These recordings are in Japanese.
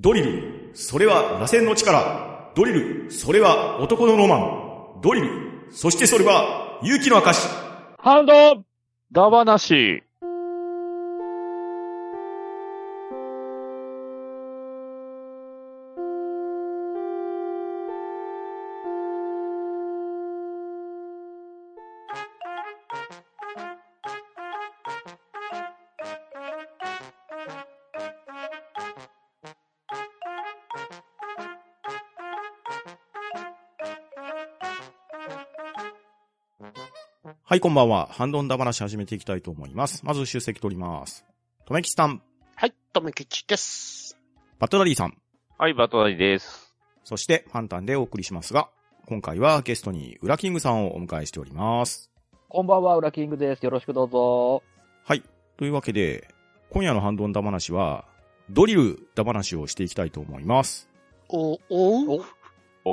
ドリル、それは螺旋の力。ドリル、それは男のロマン。ドリル、そしてそれは勇気の証。ハンドダ話。はい、こんばんは。半ドンだ話始めていきたいと思います。まず出席取ります。とめきちさん、はい、とめきちです。バットダディさん、はい、バットダディです。そしてファンタンでお送りしますが、今回はゲストにウラキングさんをお迎えしております。こんばんは、ウラキングです。よろしくどうぞ。はい。というわけで、今夜の半ドンだ話は、ドリルだ話をしていきたいと思います。お、おう？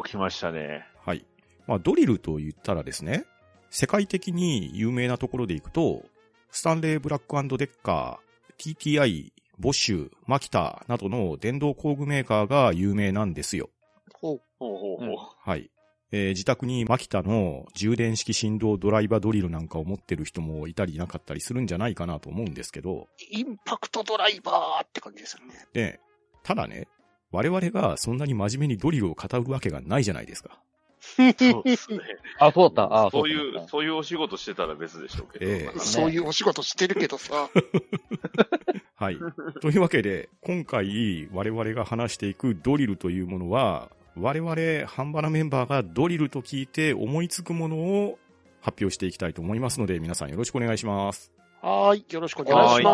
起きましたね。はい。まあ、ドリルと言ったらですね、世界的に有名なところでいくと、スタンレー・ブラックデッカー、TTI、ボッシュ、マキタなどの電動工具メーカーが有名なんですよ。ほう。ほうほうほう。はい。えー自宅にマキタの充電式振動ドライバードリルなんかを持ってる人もいたりいなかったりするんじゃないかなと思うんですけど、インパクトドライバーって感じですよね。で、ただね、我々がそんなに真面目にドリルを語るわけがないじゃないですか。そうですね。あ、そうだった。あ、そういう、そういうお仕事してたら別でしょうけど。えそういうお仕事してるけどさ。はい。というわけで、今回我々が話していくドリルというものは、我々、ハンバナメンバーがドリルと聞いて思いつくものを発表していきたいと思いますので、皆さんよろしくお願いします。はーい、よろしくお願いしよ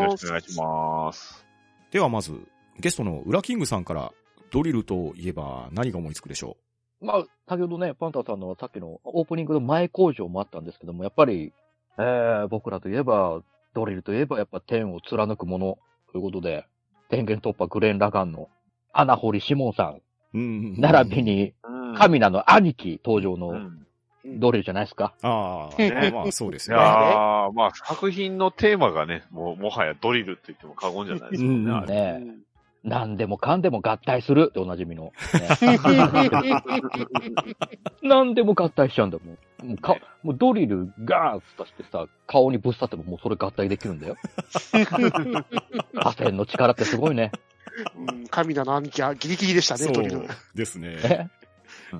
ます。ろしくお願いします。ではまず、ゲストのウラキングさんから、ドリルといえば何が思いつくでしょまあ、先ほどね、パンタさんのさっきのオープニングの前工場もあったんですけども、やっぱり、えー、僕らといえば、ドリルといえばやっぱ天を貫くものということで、電源突破グレン・ラガンの穴堀シモンさん、ううん。並びにうんカミナの兄貴登場うのんドリルじゃないですか？ああ、ねまあそうですいね。やー、まあ作品のテーマがね、もう、もはやドリルって言っても過言じゃないですもんね。何でもかんでも合体するっておなじみの。ね何でも合体しちゃうんだもん。もうかねもうドリルガーンとしてさ、顔にぶっ刺ってももうそれ合体できるんだよ。螺旋の力ってすごいね。うん、神田の兄貴はギリギリでしたね、ドリルそう。ですね。え？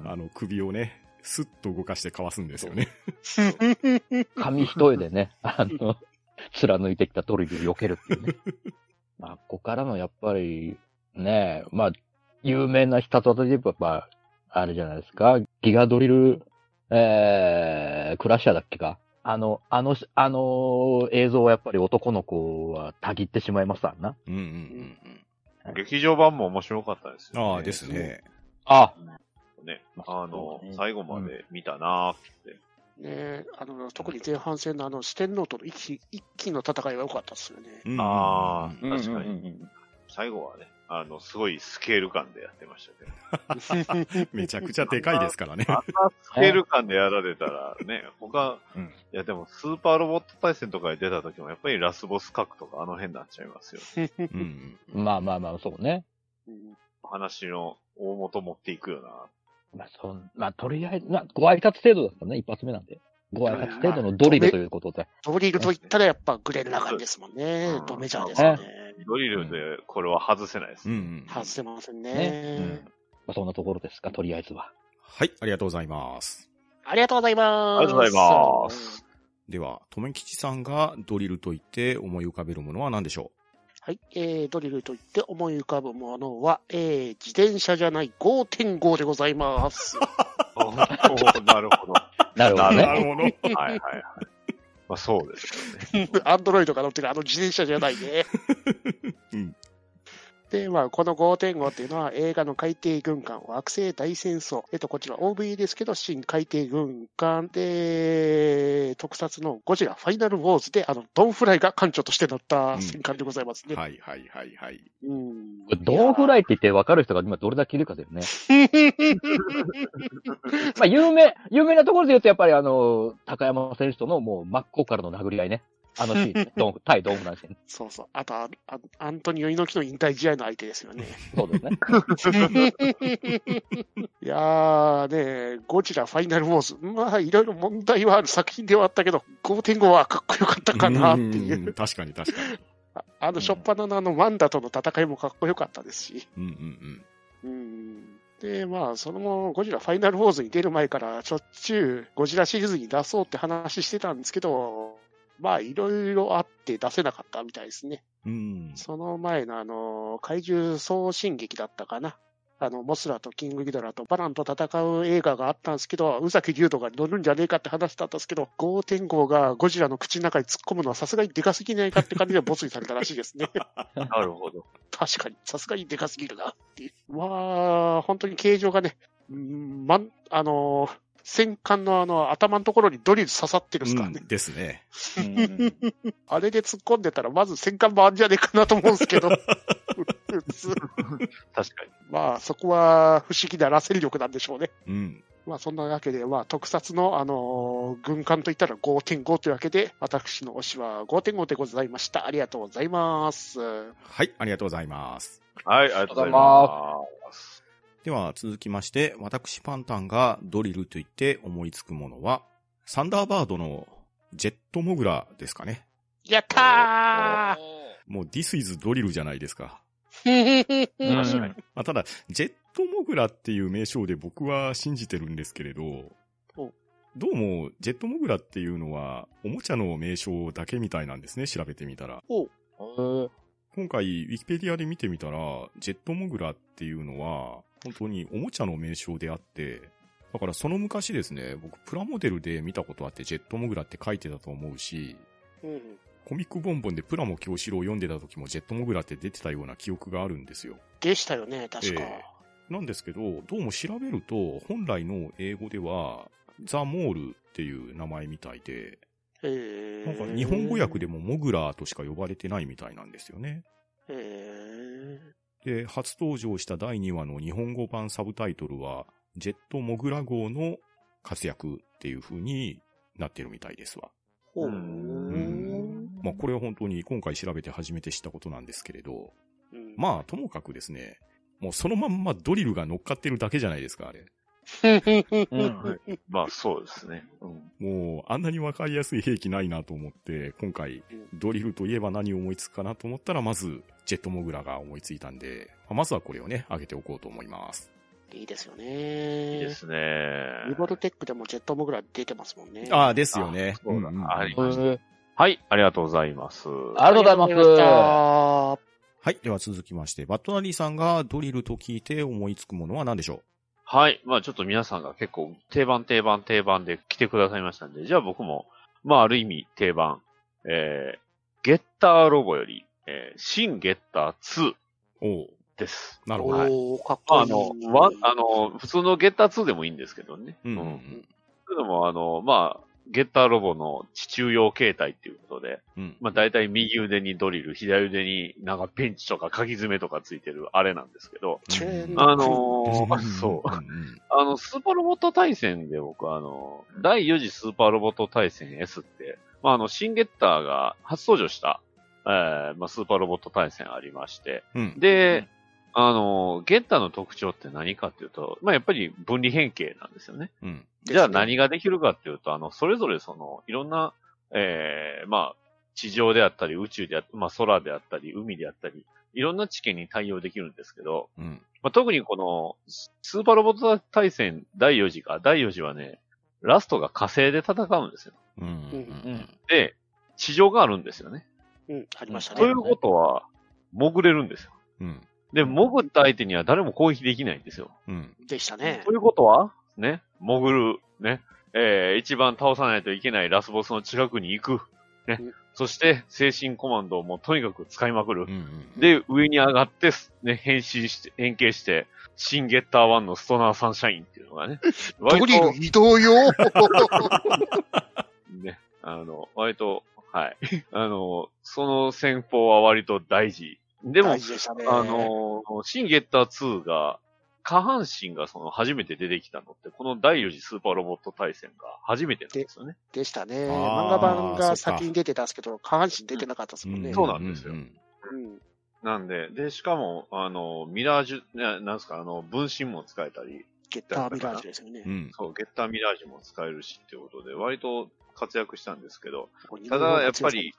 あの、首をね、スッと動かしてかわすんですよね。紙一重でね、あの、貫いてきたドリルを避けるっていうね。まあ、ここからのやっぱり、ねまあ、有名な必殺技で言えば、まあ、あれじゃないですか。ギガドリル、えー、クラッシャーだっけか。あの、あの、あの映像はやっぱり男の子はたぎってしまいますわな。うんうんうん劇場版も面白かったですうん。よ、ね。ああ、ですね。あ、ね。まああの最後まで見たなーって。ねあの、特に前半戦のあの、四天王との一気一気の戦いは良かったですよね。うんあうん確かに最後はね、あの、すごいスケール感でやってましたけど。めちゃくちゃでかいですからね。あんなスケール感でやられたらね、他、うんいやでもスーパーロボット対戦とかに出た時もやっぱりラスボス核とかあの辺になっちゃいますよ。うんうんまあまあまあ、そうね。うん話の大元持っていくよな。まあ、そん、まあ、とりあえず、まあ、ご挨拶程度だったね、一発目なんで。ご挨拶程度のドリルということで。ドリルと言ったらやっぱグレン・ラガンですもんねう。んドメジャーですよね。ドリルでこれは外せないです。うんうん外せませんねね。まあ、そんなところですか、とりあえずは。はい、ありがとうございます。ありがとうございます。ありがとうございます。では、とめきちさんがドリルと言って思い浮かべるものは何でしょはい、えー、ドリルと言って思い浮かぶものは、えー、自転車じゃない5.5でございます。おーなるほど。なるほどね。うるほど。はいはいはい。まあそうですよね。アンドロイドが乗ってるあの自転車じゃないね。うんで、まあ、この5.5っていうのは映画の海底軍艦惑星大戦争。えっと、こちら OV ですけど、新海底軍艦で、特撮のゴジラファイナルウォーズで、あの、ドンフライが艦長として乗った戦艦でございますね。はいはいはいはい。うん。ドンフライって言って分かる人が今どれだけいるかだよね。まあ、有名、有名なところで言うと、やっぱりあの、高山選手とのもう真っ向からの殴り合いね。あのシーンね、ドン対ドンフランシーン。そうそう。あとああ、アントニオ猪木の引退試合の相手ですよね。そうですね。いやーね、ゴジラファイナルウォーズ。まあ、いろいろ問題はある作品ではあったけど、5.5はかっこよかったかなっていうう。ん確かに確かに。あ あの、しょっぱなのあの、ワンダとの戦いもかっこよかったですし。うんうんうん。で、まあ、その後、ゴジラファイナルウォーズに出る前から、しょっちゅうゴジラシリーズに出そうって話してたんですけど、まあ、いろいろあって出せなかったみたいですね。うん。うん。その前のあの、怪獣総進撃だったかな。あの、モスラとキングギドラとバランと戦う映画があったんですけど、宇崎竜斗が乗るんじゃねえかって話だったんですけど、5.5がゴジラの口の中に突っ込むのはさすがにでかすぎないかって感じでボツにされたらしいですね。なるほど。確かに、さすがにでかすぎるなっていう。まあ、本当に形状がね、うんまん、あのー戦艦のあの、頭のところにドリル刺さってるんですからね。うんですね。うんあれで突っ込んでたら、まず戦艦回んじゃねえかなと思うんですけど。確かに。まあ、そこは不思議な螺旋力なんでしょうね。うん。まあ、そんなわけで、まあ、特撮の、あのー軍艦といったら5.5というわけで、私の推しは5.5でございました。ありがとうございます。はい、ありがとうございます。はい、ありがとうございます。では続きまして、私パンタンがドリルと言って思いつくものは、サンダーバードのジェットモグラですかね。やったもう This is ドリルじゃないですか。確かに。まあ、ただ、ジェットモグラっていう名称で僕は信じてるんですけれどお、どうも、ジェットモグラっていうのは、おもちゃの名称だけみたいなんですね、調べてみたら。うん今回、ウィキペディアで見てみたら、ジェットモグラっていうのは、本当におもちゃの名称であって、だからその昔ですね、僕プラモデルで見たことあって、ジェットモグラって書いてたと思うし、うんコミックボンボンでプラモ教師郎を読んでた時もジェットモグラって出てたような記憶があるんですよ。でしたよね、確か。えなんですけど、どうも調べると、本来の英語では、ザ・モールっていう名前みたいで、えー、なんか日本語訳でもモグラとしか呼ばれてないみたいなんですよね。えで、初登場した第2話の日本語版サブタイトルは、ジェットモグラ号の活躍っていう風になってるみたいですわ。ー、ほう。うんまあこれは本当に今回調べて初めて知ったことなんですけれど、うんまあともかくですね、もうそのまんまドリルが乗っかってるだけじゃないですか、あれ。うんまあ、そうですね。うんもうあんなにわかりやすい兵器ないなと思って、今回ドリルといえば何を思いつくかなと思ったら、まずジェットモグラが思いついたんで、まずはこれをね、上げておこうと思います。いいですよいいね。ですね。リボルテックでもジェットモグラ出てますもんね。ああ、ですよね。そうだんんありうんましたはい、ありがとうございます。ありがとうございます。あはい。では続きまして、バットナリーさんがドリルと聞いて思いつくものは何でしょはい。まあちょっと皆さんが結構定番定番定番で来てくださいましたんで、じゃあ僕も、まあある意味定番、えー、ゲッターロボより、えー、新ゲッター2うおうです。ーなるほど。おー、かっこいい。あの、ワン、あの、普通のゲッター2でもいいんですけどね。うんうんううんん。それでも、あの、まあ、ゲッターロボの地中用形態っていうことで、うん。まあ大体右腕にドリル、左腕になんかペンチとか鍵爪とかついてるあれなんですけど、チェーンあのーそう。んんあの、スーパーロボット対戦で僕あの、第4次スーパーロボット対戦 S って、まああの、シンゲッターが初登場した、えー、まあスーパーロボット対戦ありまして、うん。で、あの、ゲッターの特徴って何かっていうと、まあやっぱり分離変形なんですよね。うん。じゃあ何ができるかっていうと、あの、それぞれその、いろんな、ええまあ、地上であったり、宇宙であったり、まあ空であったり、海であったり、いろんな知見に対応できるんですけど、うん。まあ、特にこの、スーパーロボット対戦第4次か、第4次はね、ラストが火星で戦うんですよ。うん。うん。で、地上があるんですよね。うん、ありましたね。ということは、潜れるんですよ。うん。で、潜った相手には誰も攻撃できないんですよ。うん。でしたねと。いうことは、ね、潜る、ね、えー、一番倒さないといけないラスボスの近くに行く。ねうん。そして、精神コマンドをもうとにかく使いまくるう。ん。で、上に上がって、ね、変身して、変形して、シンゲッター1のストナーサンシャインっていうのがね、割 ドリルと、移動よ ね、あの、割と、はい。あの、その戦法は割と大事。でもでね。あの、シンゲッター2が下半身がその初めて出てきたのって、この第4次スーパーロボット対戦が初めてなんですよね。でしたね。漫画版が先に出てたんですけど、下半身出てなかったですもんね。そうなんですよんうん。なんで、で、しかも、あの、ミラージュ、ななんですか、あの、分身も使えたり、ゲッターミラージュですよねう。ん。そう、ゲッターミラージュも使えるしっていうことで、割と活躍したんですけど、ただやっぱり、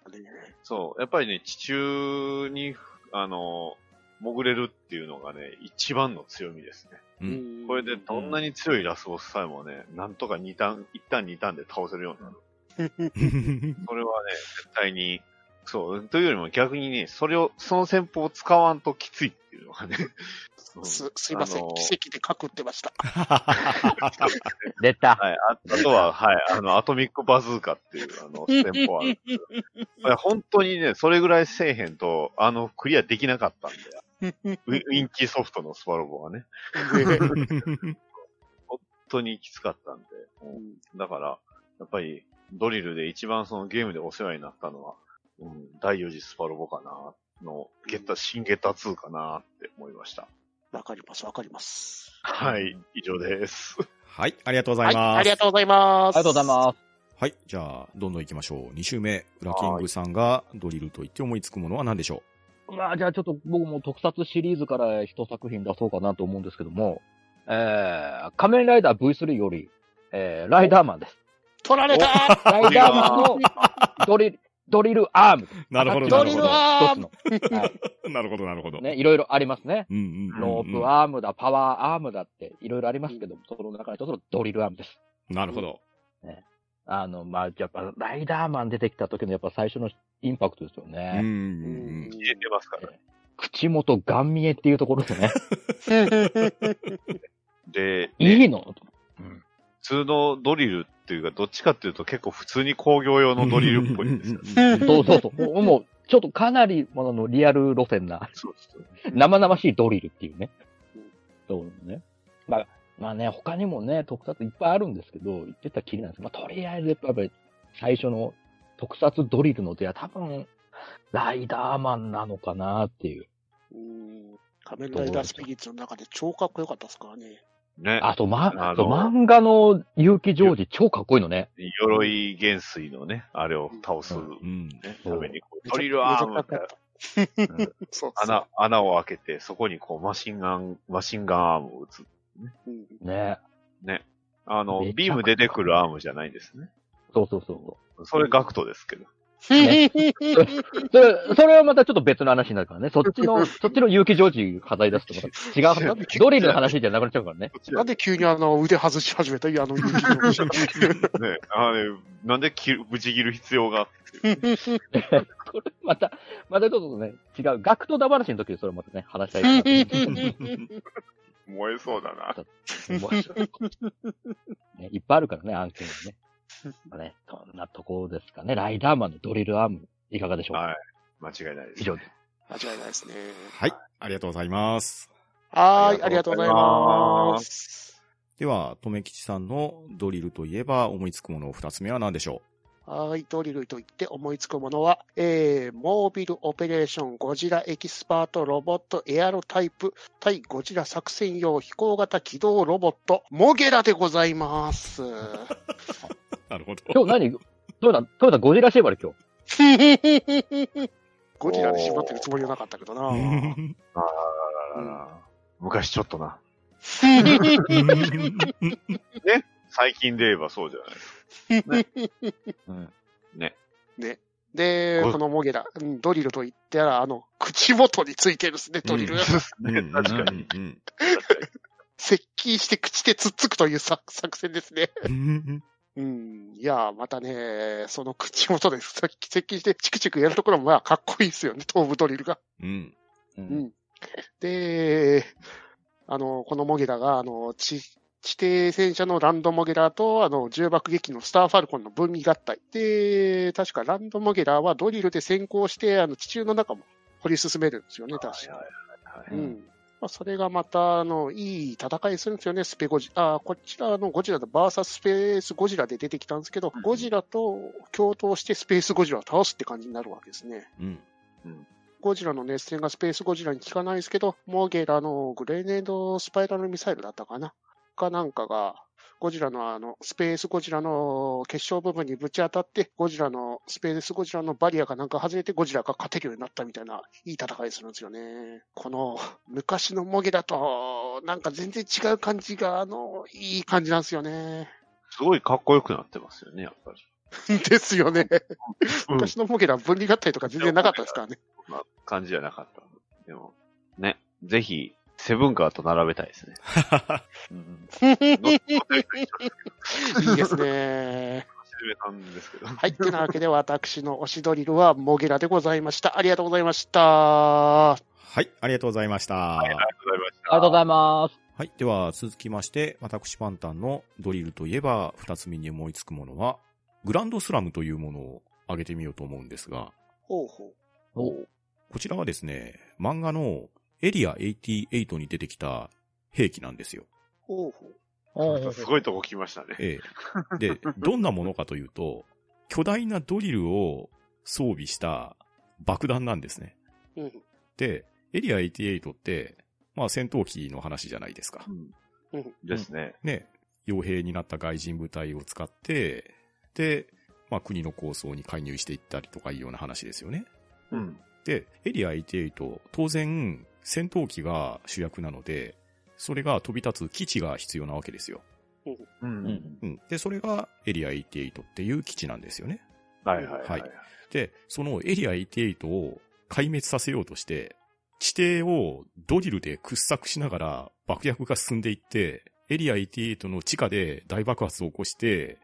そう、やっぱりね、地中に、あの、潜れるっていうのがね、一番の強みですね。ううんんこれでどんなに強いラスボスさえもね、なんとか2ターン、1ターン2ターンで倒せるようになる。それはね、絶対に、そう、というよりも逆にね、それを、その戦法を使わんときついっていうのがね。す、すいませんあの。奇跡で書くってました。出た。はい。ああとは、はい。あの、アトミックバズーカっていう、あの、戦法あるんですけど。これ本当にね、それぐらいせえへんと、あの、クリアできなかったんだよ。ウィウィンキーソフトのスパロボはね。本当にきつかったんで。うんだから、やっぱり、ドリルで一番そのゲームでお世話になったのは、うん、第4次スパロボかな、の、ゲッタ、新ゲッタ2かなって思いました。わかります、わかります。はい、以上です。はい、ありがとうござはいい、ます。ありがとうございます。ありがとうございます。はい、じゃあ、どんどん行きましょう。2週目、ウラキングさんがドリルと言って思いつくものは何でしょまあ、じゃあちょっと僕も特撮シリーズから一作品出そうかなと思うんですけども、えー、仮面ライダー V3 より、えー、ライダーマンです。取られたライダーマンのドリル、ドリルアーム。うなるほど、ドリルなるほど。アーム一つの。はい。なるほど、なるほど。ね、いろいろありますね。うんうんうんうん。ロープアームだ、パワーアームだって、いろいろありますけども、その中の一つのドリルアームです。なるほど。あの、まあ、やっぱ、ライダーマン出てきた時のやっぱ最初のインパクトですようんね。うんうん。入れてますからね。口元ガン見えっていうところですね。で、いいの？うん。普通のドリルっていうか、どっちかっていうと結構普通に工業用のドリルっぽいんですよ。そうそうそう。もう、もうちょっとかなり、ものリアル路線な、そうです生々しいドリルっていうねうん。そうね。まあ、まあね、他にもね、特撮いっぱいあるんですけど、言ってたらきりなんですけど、まあ、とりあえずやっぱり最初の特撮ドリルの出は多分、ライダーマンなのかなっていう。うん仮面ライダースピリッツの中で超かっこよかったですからね。ね。あと、ま、あのそう漫画の結城ジョージ超かっこいいのね。鎧元帥のね、あれを倒す、ねうん。ためにこう、ドリルアームめちゃくちゃかっこよかった。そうそう穴、穴を開けて、そこにこう、マシンガン、マシンガンアームを撃つ。うんね。ね。あのビーム出てくるアームじゃないんですね。そうそうそう。それガクトですけど。ね それ、それはまたちょっと別の話になるからね。そっちの、そっちの結城ジョージ語り出すとまた違う話。ドリルの話じゃなくなっちゃうからね。なんで急にあの腕外し始めたいや、あの勇気のね。あれ、なんで切る、ぶち切る必要がこれ、また、またちょっとね、違う。ガクトダ話の時にそれまたね、話したい燃えそうだな。ね。いっぱいあるからね、案件がね。ま あね、そんなところですかね。ライダーマンのドリルアーム、いかがでしょうか、はい。間違いないです。以上です。間違いないですね。はい、ありがとうございます。はーい、ありがとうございます。では、とめきちさんのドリルといえば思いつくもの二つ目は何でしょはい、ドリルと言って思いつくものは、えー、モービルオペレーションゴジラエキスパートロボットエアロタイプ対ゴジラ作戦用飛行型機動ロボットモゲラでございます。う なるほど。今日何？トヨタ、トヨタゴジラシェバル今日。ゴジラで縛ってるつもりはなかったけどな。あらららら昔ちょっとな。最近で言えばそうじゃない。うん。ね。ね。で、ごこのモゲラ、うんドリルと言ったら、あの、口元についてるですね、ドリル確かに。に。接近して口でつっつくという作作戦ですね。うんうん。いや、またね、その口元でさっき接近してチクチクやるところもまあかっこいいですよね、頭部ドリルが。うん。う。うんん。で、あの、このモゲラが、あの、地、地底戦車のランドモゲラと、あの、重爆撃機のスターファルコンの分離合体。で、確かランドモゲラはドリルで先行して、あの、地中の中も掘り進めるんですよね、確か。はいはいはいうん。まあ、それがまた、あの、いい戦いするんですよね、スペゴジ。あ、こちらのゴジラとバーサススペースゴジラで出てきたんですけど、うんゴジラと共闘してスペースゴジラを倒すって感じになるわけですね。うん。ゴジラの熱戦がスペースゴジラに効かないですけど、モゲラのグレネードスパイラルミサイルだったかな？かなんかが、ゴジラのあの、スペースゴジラの結晶部分にぶち当たって、ゴジラの、スペースゴジラのバリアがなんか外れてゴジラが勝てるようになったみたいな、いい戦いするんですよね。この、昔のモゲラと、なんか全然違う感じが、あの、いい感じなんですよね。すごいかっこよくなってますよね、やっぱり。ですよね。うん昔のモゲラ分離合体とか全然なかったですからね。そんな感じじゃなかった。でも、ね、ぜひ、セブンカーと並べたいですね。うん。いいですね。初めなんですけど。はい。てなわけで、私の推しドリルはモゲラでございました。ありがとうございました。ははい、ありがとうございました。ありがとうございました。ありがとうございます。はい。では、続きまして、私パンタンのドリルといえば、二つ目に思いつくものは、グランドスラムというものを挙げてみようと思うんですが、ほうほう。おこちらはですね、漫画のエリア88に出てきた兵器なんですよ。ほうほう。すごいとこ来ましたね。ええ。で、どんなものかというと、巨大なドリルを装備した爆弾なんですね。うん。で、エリア88って、まあ戦闘機の話じゃないですか。うん。ですね。ね、傭兵になった外人部隊を使って、で、まあ国の構想に介入していったりとかいうような話ですよね。うん。で、エリア88、当然戦闘機が主役なので、それが飛び立つ基地が必要なわけですよ。う。うんん。うん。で、それがエリア88っていう基地なんですよね。はいはいはい。はいで、そのエリア88を壊滅させようとして、地底をドリルで掘削しながら爆薬が進んでいって、エリア88の地下で大爆発を起こして、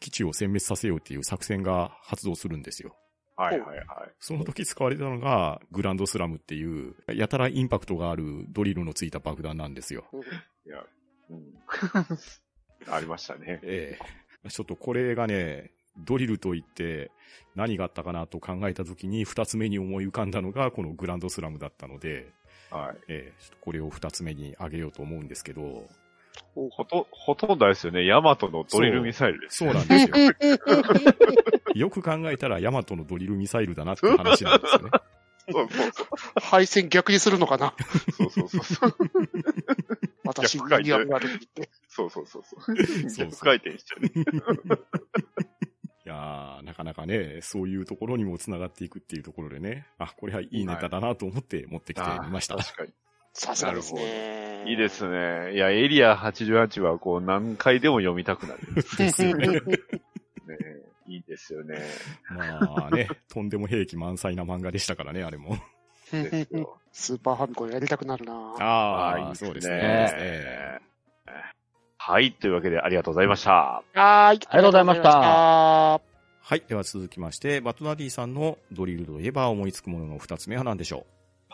基地を殲滅させようっていう作戦が発動するんですよ。はいはいはい。その時使われたのが、グランドスラムっていう、やたらインパクトがあるドリルのついた爆弾なんですよ。うんいや、うん。ありましたね。ええちょっとこれがね、ドリルといって何があったかなと考えた時に二つ目に思い浮かんだのがこのグランドスラムだったので、はい。ええちょっとこれを二つ目に挙げようと思うんですけど、ほと、ほとんどですよね。ヤマトのドリルミサイルです。そうなんですよ。よく考えたらヤマトのドリルミサイルだなって話なんですよね。そうそうそう。配線逆にするのかな？そうそうそうそう。私、逆回転。そうそうそうそう。そう逆回転しちゃうね。いやー、なかなかね、そういうところにも繋がっていくっていうところでね、あ、これはいいネタだなと思って持ってきてみました。確かに。さすがですね。いいですね。いや、エリア88はこう何回でも読みたくなる。ですよね。ねいいですよね。まあね、とんでも兵器満載な漫画でしたからね、あれも。スーパーファミコンやりたくなるなああ、いいそうですね。はい。というわけでありがとうございました。はーい。ありがとうございましたあはい。では続きまして、バットダディさんのドリルといえば思いつくものの二つ目は何でしょ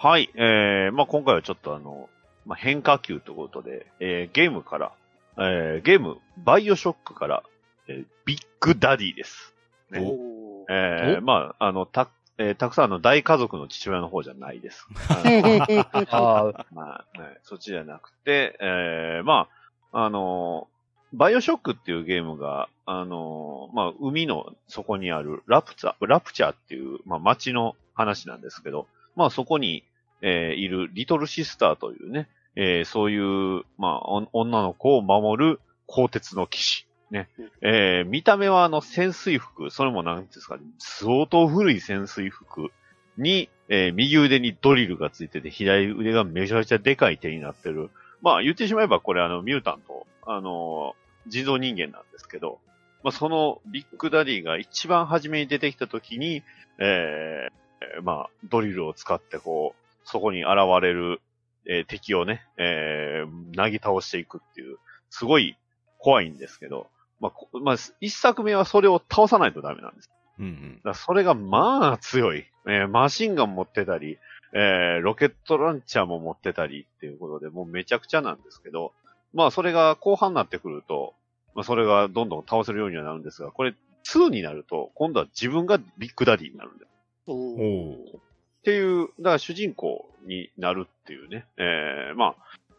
はい。えー、まあ今回はちょっとあの、まあ変化球ということで、えー、ゲームから、えー、ゲーム、バイオショックから、えー、ビッグダディです。ーねおーえー、まあ、あの、た、えーたくさんの大家族の父親の方じゃないです。あのあ まあ、ね、そっちじゃなくて、えー、まあ、あのーバイオショックっていうゲームが、あのーまあ、海の底にあるラプチャ、ラプチャーっていう、まあ、街の話なんですけど、まあ、そこに、えーいるリトルシスターというね、えーそういう、まあ、女の子を守る鋼鉄の騎士。ね。えー見た目はあの潜水服、それもなんですかね、相当古い潜水服に、えー右腕にドリルがついてて、左腕がめちゃめちゃでかい手になってる。まあ言ってしまえばこれあのミュータント、あのー人造人間なんですけど、まあそのビッグダディが一番初めに出てきた時に、えーまあドリルを使ってこう、そこに現れる、えー敵をね、えー、なぎ倒していくっていう、すごい怖いんですけど、まあ、こまあ、一作目はそれを倒さないとダメなんです。う。うんうん。だそれがまあ強い。えーマシンガン持ってたり、えーロケットランチャーも持ってたりっていうことで、もうめちゃくちゃなんですけど、まあそれが後半になってくると、まあそれがどんどん倒せるようにはなるんですが、これ2になると、今度は自分がビッグダディになるんです。おーおーっていう、だから主人公になるっていうね、えーま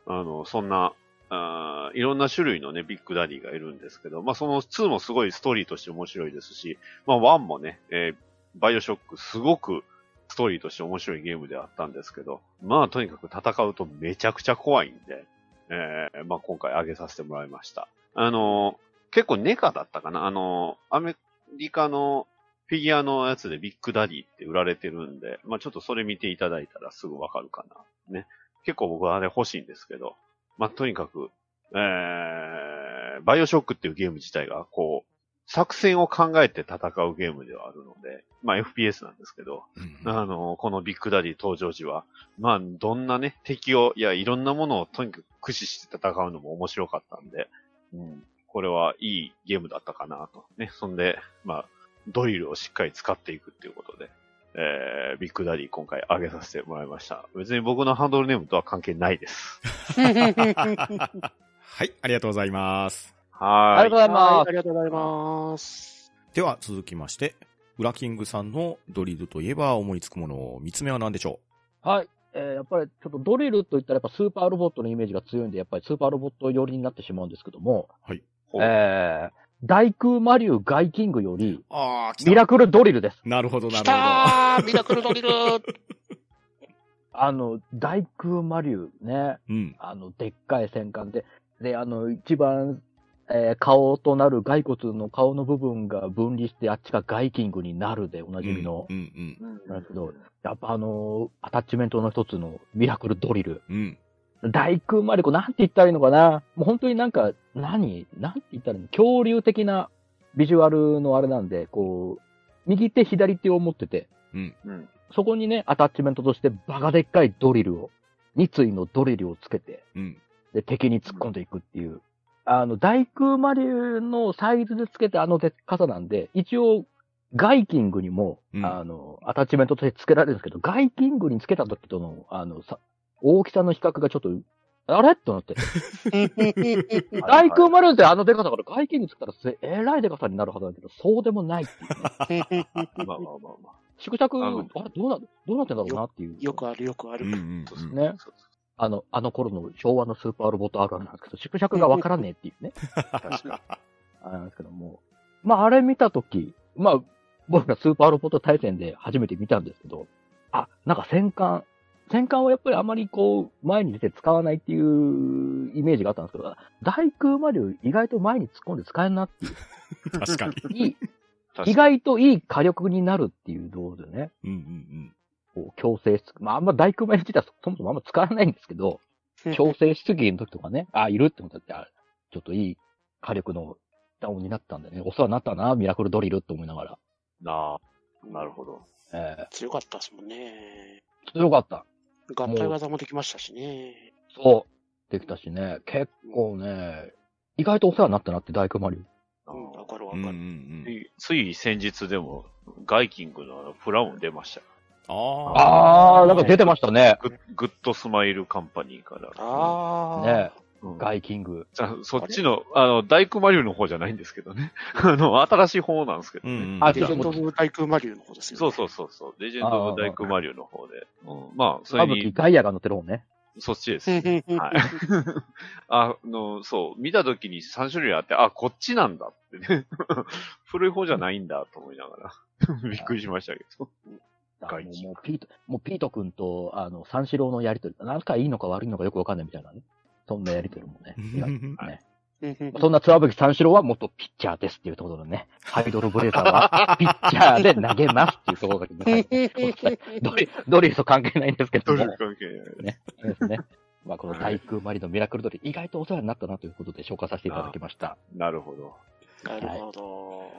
あ、あの、そんな、あいろんな種類のね、ビッグダディがいるんですけど、まあその2もすごいストーリーとして面白いですし、まあ1もね、えーバイオショックすごくストーリーとして面白いゲームであったんですけど、まあとにかく戦うとめちゃくちゃ怖いんで、えー、まあ今回上げさせてもらいました。あのー結構 NECAだったかなあのーアメリカのフィギュアのやつでビッグダディって売られてるんで、まあちょっとそれ見ていただいたらすぐわかるかな。ね。結構僕はあれ欲しいんですけど、まあとにかく、えー、バイオショックっていうゲーム自体が、こう、作戦を考えて戦うゲームではあるので、まあ FPS なんですけど、うんあの、このビッグダディ登場時は、まあ、どんなね、敵を、いや、いろんなものをとにかく駆使して戦うのも面白かったんで、うん、これはいいゲームだったかなと。ね、そんで、まあ、ドリルをしっかり使っていくっていうことで、えー、ビッグダディ今回上げさせてもらいました。別に僕のハンドルネームとは関係ないです。はい、ありがとうございます。はーい。ありがとうございまありがとうございます。では続きまして、ウラキングさんのドリルといえば思いつくもの、三つ目は何でしょす。はい。えーやっぱりちょっとドリルといったらやっぱスーパーロボットのイメージが強いんで、やっぱりスーパーロボット寄りになってしまうんですけども、ほうえー、大空マリュウガイキングより、うああ、来ミラクルドリルです。なるほど、なきるほど。たーミラクルドリル あの、大空マリュウね、うん。あの、でっかい戦艦で、で、あの、一番、えー顔となる骸骨の顔の部分が分離して、あっちがガイキングになるでおなじみのう、ん、なんですけど、やっぱあの、アタッチメントの一つのミラクルドリル。うん。うん。大空マリコ、なんて言ったらいいのかなもう本当になんか、何？なんて言ったらいいの？恐竜的なビジュアルのあれなんで、こう、右手左手を持ってて、うん。うん。そこにね、アタッチメントとしてバカでっかいドリルを、2対のドリルをつけて、うん。で、敵に突っ込んでいくっていう。あの、大空マリュウのサイズでつけてあのでっかさなんで、一応、ガイキングにも、うんあの、アタッチメントとしてつけられるんですけど、ガイキングにつけた時との、あの、さ、大きさの比較がちょっと、あれ？となって。大空マリュウってあのでかさからガイキングつけたらせえらいでかさになるはずだけど、そうでもないっていうね。まあまあまあまあ。縮尺、ああのれどうな、どうなってんだろうなっていう。よくあるよくある。うん。うん。そうそうねあの、あの頃の昭和のスーパーロボットあるあるなんですけど、縮尺がわからねえっていうね。確かあれなんですけども。まあ、あれ見たとき、まあ、僕がスーパーロボット対戦で初めて見たんですけど、あ、なんか戦艦、戦艦をやっぱりあまりこう、前に出て使わないっていうイメージがあったんですけど、大空マリュウ意外と前に突っ込んで使えんなっていう。確かに。いい、に。意外といい火力になるっていうところでね、うんうんこう強制しつまあ、あんま大空マリュウ自体はそもそもあんま使わないんですけど、強制出撃の時とかね、あ、いるって思ったら、あちょっといい火力のダウンになったんでね、お世話になったな、ミラクルドリルって思いながら。なあ、なるほど。え強かったですもんね。ー、強かった。合体技もできましたしね。そう。できたしね、結構ね、意外とお世話になったなって、大工マリオ。うん、わかるわうん。うんうかる。んつい先日でも、ガイキングのあのプラウン出ましたよ。ああ。あー、なんか出てましたね。グッグッドスマイルカンパニーから。ああ。ねうんガイキング。じゃあそっちの、あの、大工マリュウの方じゃないんですけどね。あの、新しい方なんですけどね。うんうん。あレジェンド・オブ・大空マリュウの方ですよ、ね。そうそうそうそう。レジェンド・オブ・大工マリュウの方で。うん、まあ、それ歌舞伎に、ガイアが乗ってる方ね。そっちです、ね。はい。あの、そう、見たときに3種類あって、あ、こっちなんだってね。古い方じゃないんだと思いながら。びっくりしましたけど。もうピート、もうピート君と、あの、三四郎のやりとり、なんかいいのか悪いのかよくわかんないみたいなね。そんなやりとりもね。ねそんなツアブキ三四郎は元ピッチャーですっていうところのね、ハイドルブレーザーはピッチャーで投げますっていうところが、ね、ドリドリルと関係ないんですけどもどういう、関係ない。ですね。まあ、この大空マリのミラクルドリル、意外とお世話になったなということで紹介させていただきました。なるほど。なるほど。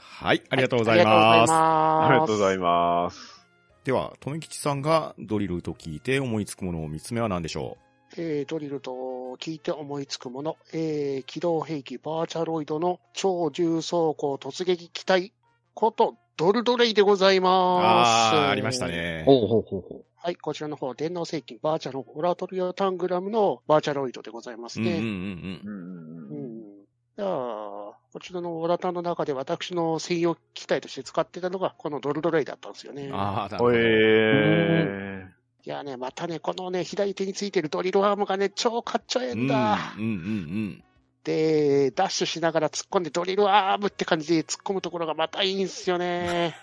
はい、ありがとうございます。ありがとうございます。では、とめきちさんがドリルと聞いて思いつくものを三つ目は何でしょえードリルと聞いて思いつくもの、えー機動兵器バーチャロイドの超重装甲突撃機体ことドルドレイでございうます。ああ、ありました。ね。ほうほうほうほはい、こちらの方、電脳製品バーチャルオラトリオタングラムのバーチャロイドでございますね。うんうんうんうん。うん。ううん。ん。じゃあ、こちらのオラタンの中で私の専用機体として使ってたのが、このドルドレイだったん。ですよね。うん。ああ、なるほほど。えー。いやね、またね、このね、左手についてるドリルアームがね、超かっちょええうんんだ。うんうんで、ダッシュしながら突っ込んでドリルアームって感じで突っ込むところがまたいいんすよね。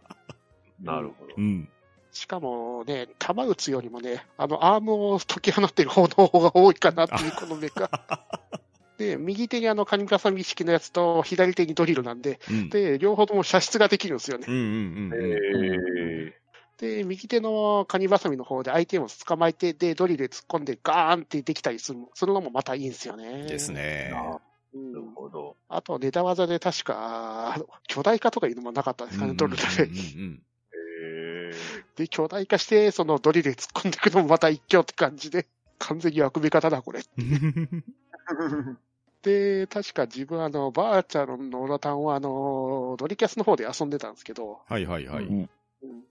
なるほどうん。う。ん。しかもね、弾撃つよりもね、あの、アームを解き放ってる方の方が多いかなっていう、このメカ。で、右手にあの、カニカサミ式のやつと、左手にドリルなんで、うん。で、両方とも射出ができるんですよねう。んうんうんうん。えで、右手のカニバサミの方で相手を捕まえて、で、ドリルで突っ込んでガーンってできたりするの、それのもまたいいんですよね。です。ね。うんなるほど。あと、ネタ技で確か、あの巨大化とかいうのもなかったですかね、ドリルで。うんうんえで、巨大化して、そのドリルで突っ込んでいくのもまた一挙って感じで、完全に悪目方だ、これ。う んで、確か自分あの、バーチャルのオラタンはあの、ドリキャスの方で遊んでたんですけど、はいはいはい。うん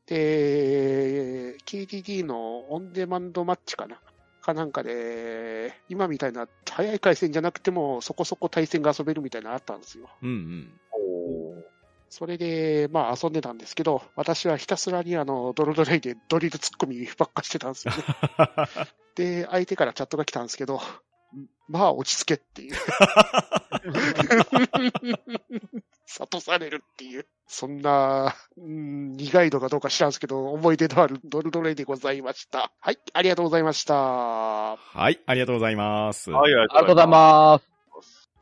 で、KDD のオンデマンドマッチかな？かなんかで、今みたいな早い回線じゃなくてもそこそこ対戦が遊べるみたいなのあったんですよ。うんうん。それで、まあ遊んでたんですけど、私はひたすらにあの、ドロドレイでドリル突っ込みばっかしてたんですよね。で、相手からチャットが来たんですけど、まあ落ち着けっていう。諭されるっていう。そんな、うん苦いのかどうか知らんすけど、思い出のあるドルドレイでございました。はい、ありがとうございました。はい、ありがとうございます。はい、ありがとうございます。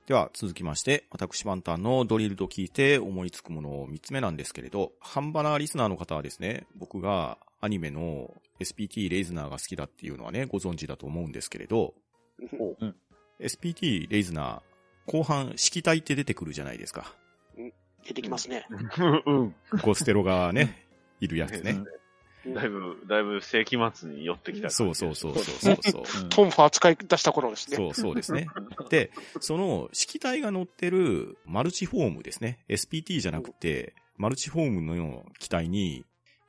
では続きまして、私パンタンのドリルと聞いて思いつくもの3つ目なんですけれど、ハンバナーリスナーの方はですね、僕がアニメの SPT レイズナーが好きだっていうのはね、ご存知だと思うんですけれど、うん SPT レイズナー、後半、式体って出てくるじゃないですか。出てきますね。うん。ゴステロがね、いるやつね。だいぶ、だいぶ世紀末に寄ってきたそうそうそうそうそうそう。トンファー使い出した頃ですね。そうそうですね。で、その式体が乗ってるマルチフォームですね。SPT じゃなくて、マルチフォームの機体に、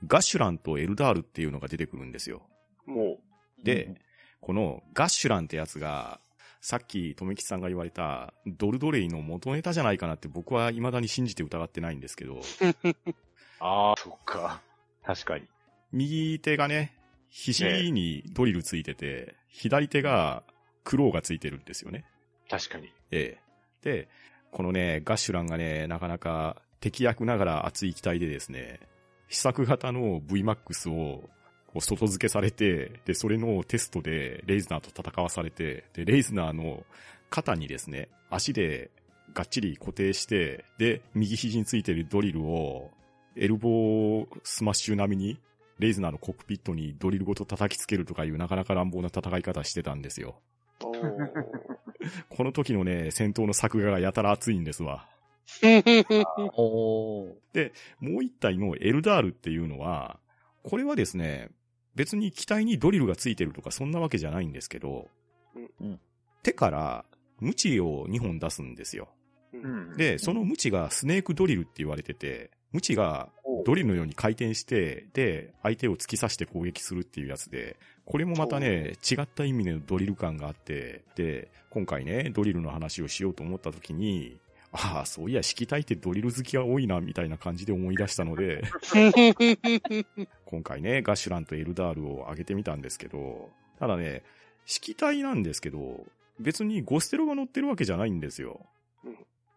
ガッシュランとエルダールっていうのが出てくるんですよ。もで、このガッシュランってやつが、さっき、とめきさんが言われた、ドルドレイの元ネタじゃないかなって僕は未だに信じて疑ってないんですけど、う、ああ、そっか。確かに。右手がね、肘にドリルついてて、左手がクローがついてるんですよね。確かに。ええ。で、このね、ガッシュランがね、なかなか敵役ながら熱い機体でですね、試作型の VMAX をこう外付けされて、で、それのテストでレイズナーと戦わされて、で、レイズナーの肩にですね、足でがっちり固定して、で、右肘についてるドリルを、エルボースマッシュ並みに、レイズナーのコックピットにドリルごと叩きつけるとかいうなかなか乱暴な戦い方してたんですよ。この時のね、戦闘の作画がやたら熱いんですわ。おー。もう一体のエルダールっていうのは、これはですね、別に機体にドリルがついてるとかそんなわけじゃないんですけど、うん。手からムチを2本出すんですよ。うん。で、そのムチがスネークドリルって言われてて、ムチがドリルのように回転して、で、相手を突き刺して攻撃するっていうやつで、これもまたね、違った意味でのドリル感があって、で、今回ね、ドリルの話をしようと思った時に、ああ、そういや、式体ってドリル好きが多いな、みたいな感じで思い出したので、今回ね、ガッシュランとエルダールを上げてみたんですけど、ただね、式体なんですけど、別にゴステロが乗ってるわけじゃないんですよ。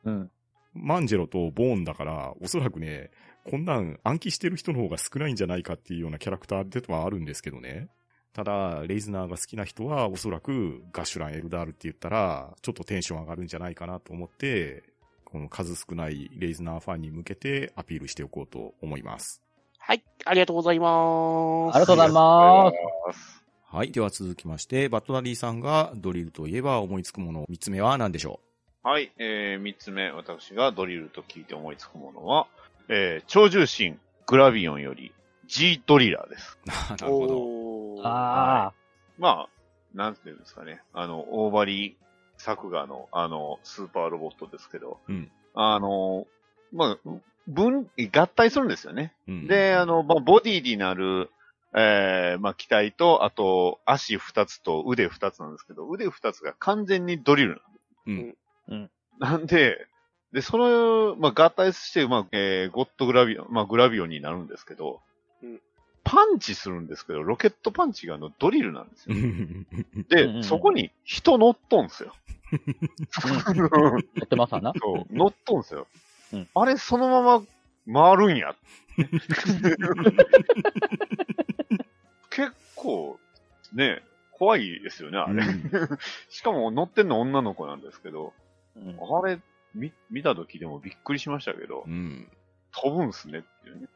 うん。マンジェロとボーンだから、おそらくね、こんなん暗記してる人の方が少ないんじゃないかっていうようなキャラクターではあるんですけどね。ただ、レイズナーが好きな人は、おそらくガッシュランエルダールって言ったら、ちょっとテンション上がるんじゃないかなと思って、この数少ないレイズナーファンに向けてアピールしておこうと思います。はい、ありがとうございます。ありがとうございます。はい。では続きまして、バットダディさんがドリルといえば思いつくもの、三つ目は何でしょはい、えー、三つ目、私がドリルと聞いて思いつくものは、えー、超重神グラヴィオンより G ドリラーです。う なるほど。おーあまあ、なんていうんですかね。あの、大張作画の、あの、スーパーロボットですけど、うん。あの、まあ、分、合体するんですよね。うん。で、あの、まあ、ボディになる、えー、まあ、機体と、あと、足二つと腕二つなんですけど、腕二つが完全にドリルうん。なんで、で、その、まあ、合体して、まあ、えー、ゴッドグラビオン、まあ、グラビオンになるんですけど、うんパンチするんですけど、ロケットパンチがあのドリルなんですよ。で、そこに人乗っとんすよ。あ。乗ってますわな。そう、乗っとん。すよ。うん。あれ、そのまま回るん。や。結構、ね、怖いですよね、あれ。うん。しかも乗ってん。の女の子なん。ですけど、うん。あれ、見、見た時でもびっくりしましたけどう、ん。飛ぶん。すねっていうね。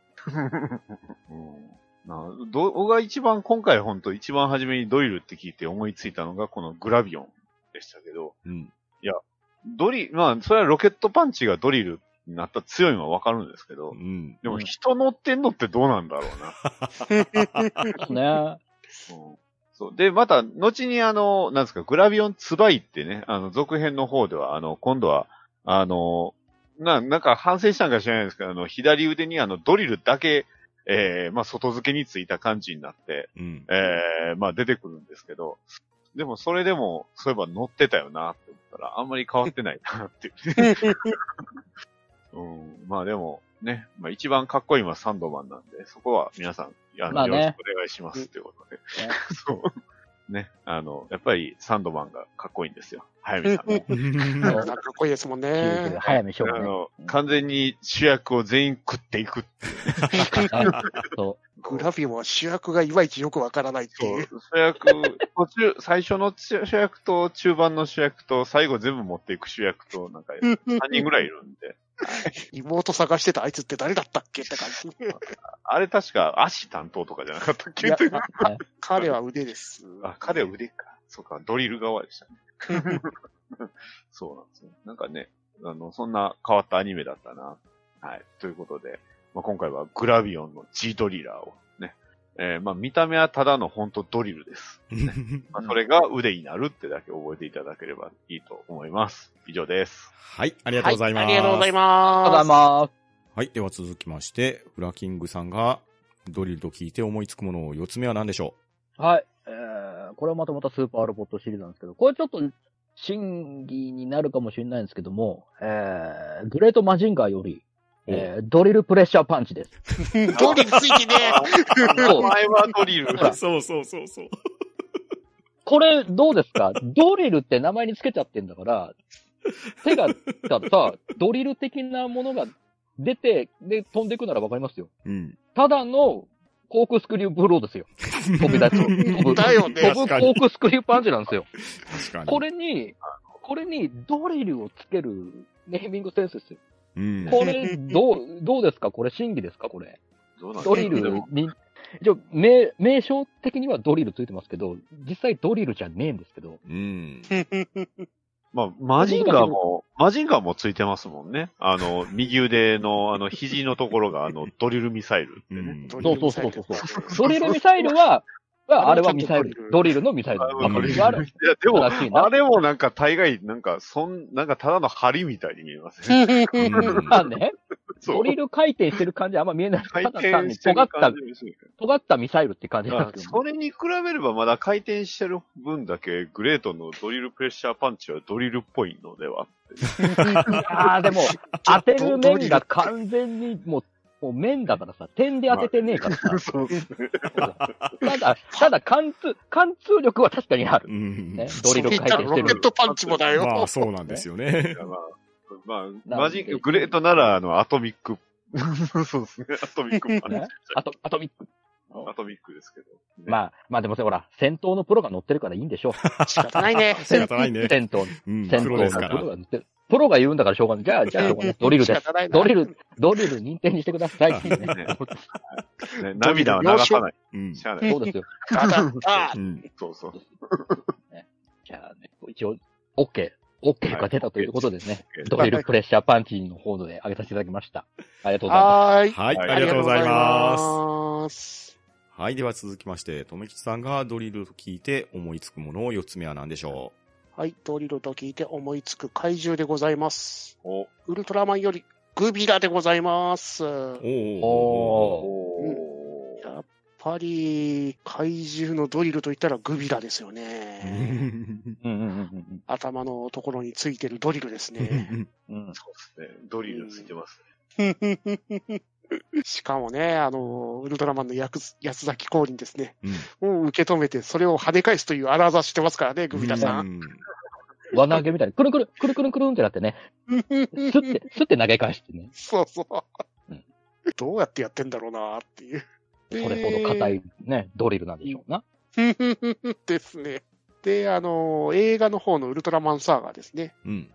うんなど僕が一番、今回本当一番初めにドリルって聞いて思いついたのがこのグラビオンでしたけど、うん。ドリ、まあ、それはロケットパンチがドリルになったら強いのはわかるんですけどう、ん。でも人乗ってんのってどうなんだろうな。ね。うんそう。で、また、後にあの、なんですか、グラビオンツバイってね、あの、続編の方では、あの、今度は、あの、な、なんか反省したんか知らないですけど、あの、左腕にあの、ドリルだけ、えー、まあ、外付けについた感じになって、うん。えー、まあ、出てくるんですけど、でも、それでも、そういえば乗ってたよなって思ったら、あんまり変わってないなっていう ん、まあでも、ね、まあ一番かっこいいのはサンドマンなんで、そこは皆さん、あのまあねよろしくお願いしますっていうことで。そう。ね、あの、やっぱりサンドマンがかっこいいんですよ。早見さんも。なんかかっこいいですもんね。早め勝負ね。あの、完全に主役を全員食っていくっていう ね。そグラビオンは主役がいまいちよくわからないっていう。、主役、途中、最初の主役と中盤の主役と最後全部持っていく主役と、なんか3人ぐらいいるんで。妹探してたあいつって誰だったっけって感じ。あれ確か足担当とかじゃなかったっけ？彼は腕です。あ、彼は腕か。そうか、ドリル側でしたね。そうなんですよ。なんかね、あの、そんな変わったアニメだったな。はい。ということで、まあ、今回はグラビオンの G ドリラーをね、えーまあ見た目はただの本当ドリルです。まあ、それが腕になるってだけ覚えていただければいいと思います。以上です。はい、ありがとうございます。はありがとうございありがとうございます。ます。はい、では続きまして、フラキングさんがドリルと聞いて思いつくものを4つ目は何でしょはい。えー、これはまたまたスーパーロボットシリーズなんですけど、これちょっと審議になるかもしれないんですけども、えー、グレートマジンガーより、うえー、ドリルプレッシャーパンチです。ドリルついてね名前はドリル。そうそうそうそう。これ、どうですか？ドリルって名前につけちゃってんだから、手が、だからさ、ドリル的なものが出て、で、飛んでいくならわかりますよ。うん。ただの、コークスクリューブローですよ。飛び出す。飛ぶだよね飛ぶコークスクリューパンチなんですよ。確かに。これに、これにドリルをつけるネーミングセンスですよ。うん。これ、どう、どうですか？これ審議ですか？これ。どうなんドリルに、一応、名、名称的にはドリルついてますけど、実際ドリルじゃねえんですけど、うん。まあ、マジンガーも、マジンガーもついてますもんね。あの、右腕の、あの、肘のところが、あの、ドリルミサイルってね。うんドそうそうそうそう。ドリルミサイルは、はあれはミサイル。ドリルのミサイル。あわかるいや、でも、正しいなあれもなんか大概、なんか、そん、なんかただの針みたいに見えますね。うんまあね、ドリル回転してる感じはあんま見えない。回転して尖ったる感、じですね。尖ったミサイルって感じなんあですけどそ。れに比べればまだ回転してる分だけ、グレートのドリルプレッシャーパンチはドリルっぽいのでは。ああ、でも、当てる面が完全にもう、もう面だからさ、点で当ててねえからさ。そうですね。ただ、ただ貫通、貫通力は確かにあるう。ん。ね、ドリル回転してる。ロケットパンチもだよ。まあ、そうなんですよね。まあ、マジック、グレートなら、あの、アトミック、そうですね、アトミックパンチねあと、アトミック。アトミックですけど。まあ、まあでもさ、ほら、戦闘のプロが乗ってるからいいんでしょう。仕方ないね。仕方ないね。戦闘、うん。戦闘のププロですから。ロが乗ってる。プロが言うんだからしょうがない。じゃあ、じゃあ。ドリルです。ドリル、ドリル認定にしてくださいっていうね。ねね涙は流さない。うん。そうですよ。ただ、あうん。そうそう。じゃあね、一応、OK。OK が出たということでね、はいドリルプレッシャーパンチの方で上げさせていただきました。ありがとうございまはーい。はい、はいありがとうございます。はい、では続きまして、とめきちさんがドリルと聞いて思いつくものを4つ目は何でしょはい、ドリルと聞いて思いつく怪獣でございます。おウルトラマンよりグビラでございます。お。おー。おぱり怪獣のドリルといったらグビラですようね。んうんうんうん頭のところについてるドリルですね。うんうん。そうですね。ドリルついてます しかもね、あの、ウルトラマンのやく安崎降臨ですね。うんもう受け止めて、それを跳ね返すという荒技してますからね、グビラさ。うんん輪投げみたいに、くるくる、くるくるくるんってなってね、すって、すって投げ返してね。そうそううん。どうやってやってんだろうなっていう。でそれほど硬いね、ドリルなんでしょうな。ですね。で、あの、映画の方のウルトラマンサーガーですね。うん。